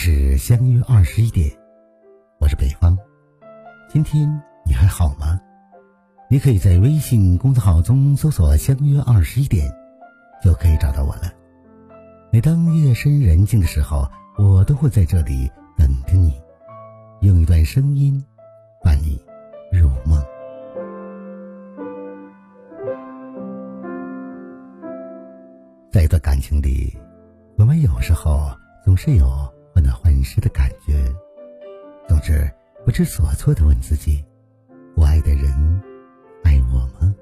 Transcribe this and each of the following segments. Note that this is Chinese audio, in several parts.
是相约二十一点，我是北方。今天你还好吗？你可以在微信公众号中搜索“相约二十一点”，就可以找到我了。每当夜深人静的时候，我都会在这里等着你，用一段声音伴你入梦。在一段感情里，我们有时候总是有迷失的感觉，总是不知所措的问自己：我爱的人爱我吗？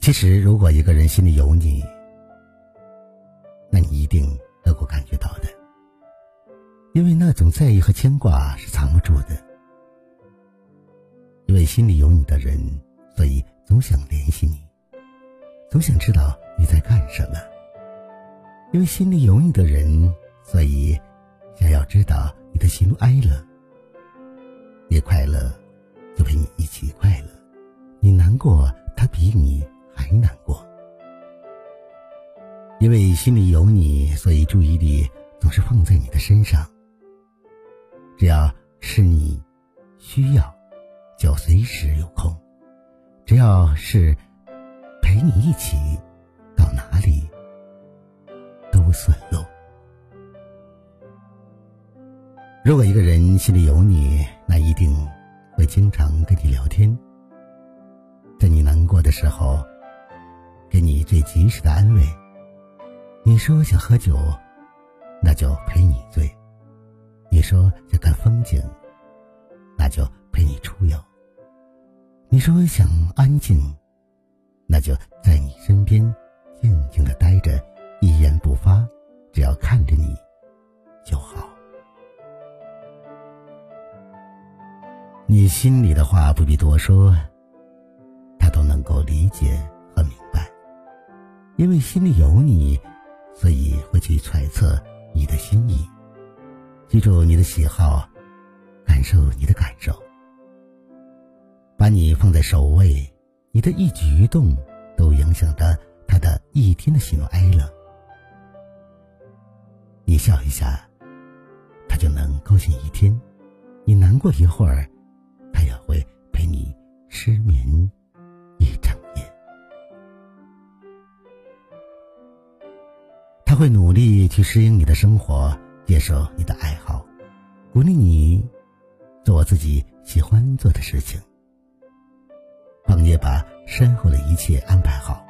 其实，如果一个人心里有你，那你一定能够感觉到的，因为那种在意和牵挂是藏不住的。因为心里有你的人，所以总想联系你，总想知道你在干什么。因为心里有你的人，所以想要知道你的喜怒哀乐。你快乐，就陪你一起快乐；你难过，他比你还难过。因为心里有你，所以注意力总是放在你的身上。只要是你需要。就随时有空，只要是陪你一起，到哪里都顺路。如果一个人心里有你，那一定会经常跟你聊天，在你难过的时候，给你最及时的安慰。你说想喝酒，那就陪你醉；你说想看风景，那就陪你出游。你说想安静，那就在你身边静静的待着，一言不发，只要看着你就好。你心里的话不必多说，他都能够理解和明白。因为心里有你，所以会去揣测你的心意，记住你的喜好，感受你的感受。把你放在首位，你的一举一动都影响着他的一天的喜怒哀乐。笑一下，他就能高兴一天；你难过一会儿，他也会陪你失眠一整夜。他会努力去适应你的生活，接受你的爱好，鼓励你做自己喜欢做的事情。帮你把身后的一切安排好，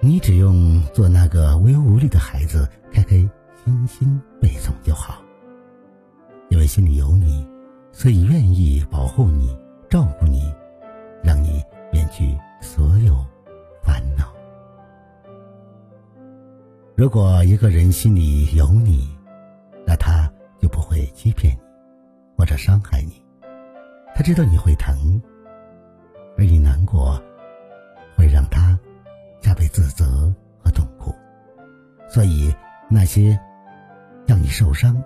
你只用做那个无忧无虑的孩子，开开心心背诵就好。因为心里有你，所以愿意保护你、照顾你，让你免去所有烦恼。如果一个人心里有你，那他就不会欺骗你，或者伤害你。他知道你会疼。而你难过，会让他加倍自责和痛苦，所以那些让你受伤、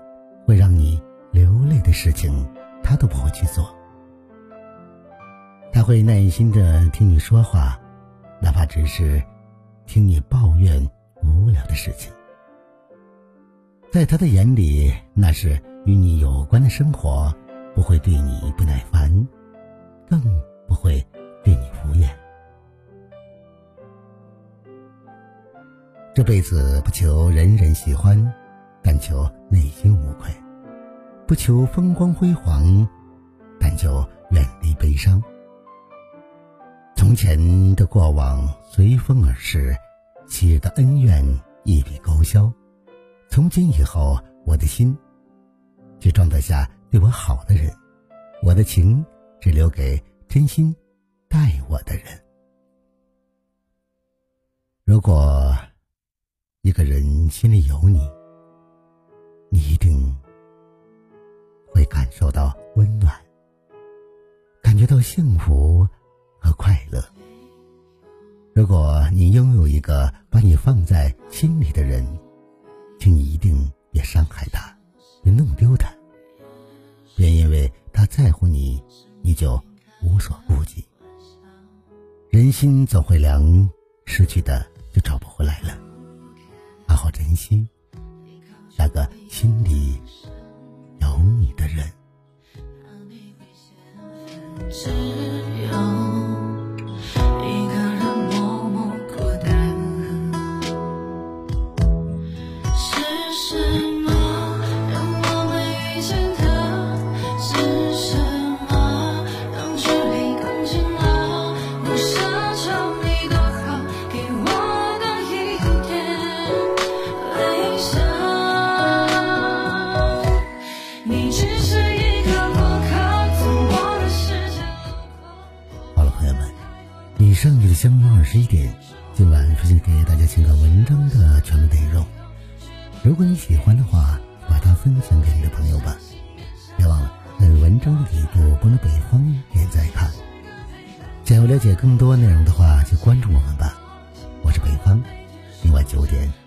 会让你流泪的事情，他都不会去做。他会耐心的听你说话，哪怕只是听你抱怨无聊的事情。在他的眼里，那是与你有关的生活，不会对你不耐烦，更不会。这辈子不求人人喜欢，但求内心无愧；不求风光辉煌，但求远离悲伤。从前的过往随风而逝，昔日的恩怨一笔勾销。从今以后，我的心只装得下对我好的人，我的情只留给真心。待我的人，如果个人心里有你，你一定会感受到温暖，感觉到幸福和快乐。如果你拥有一个把你放在心里的人，请你一定别伤害他，别弄丢他，别因为他在乎你，你就无所顾忌。人心总会凉，失去的就找不回来了。真心那个心里有你的人。只有相约二十一点，今晚出现给大家情感文章的全部内容。如果你喜欢的话，把它分享给你的朋友吧。别忘了在文章的底部不能北方也在看。想要了解更多内容的话，就关注我们吧。我是北方，今晚九点。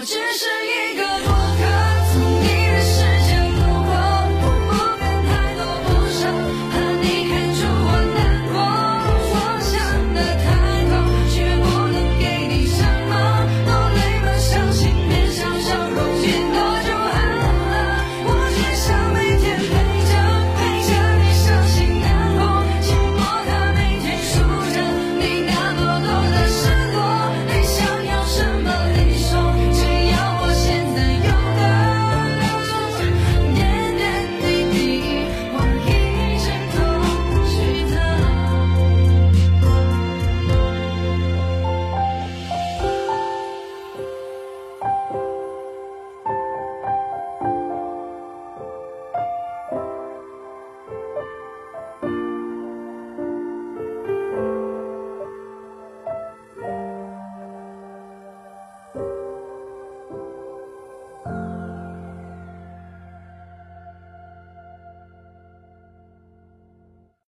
我只是一个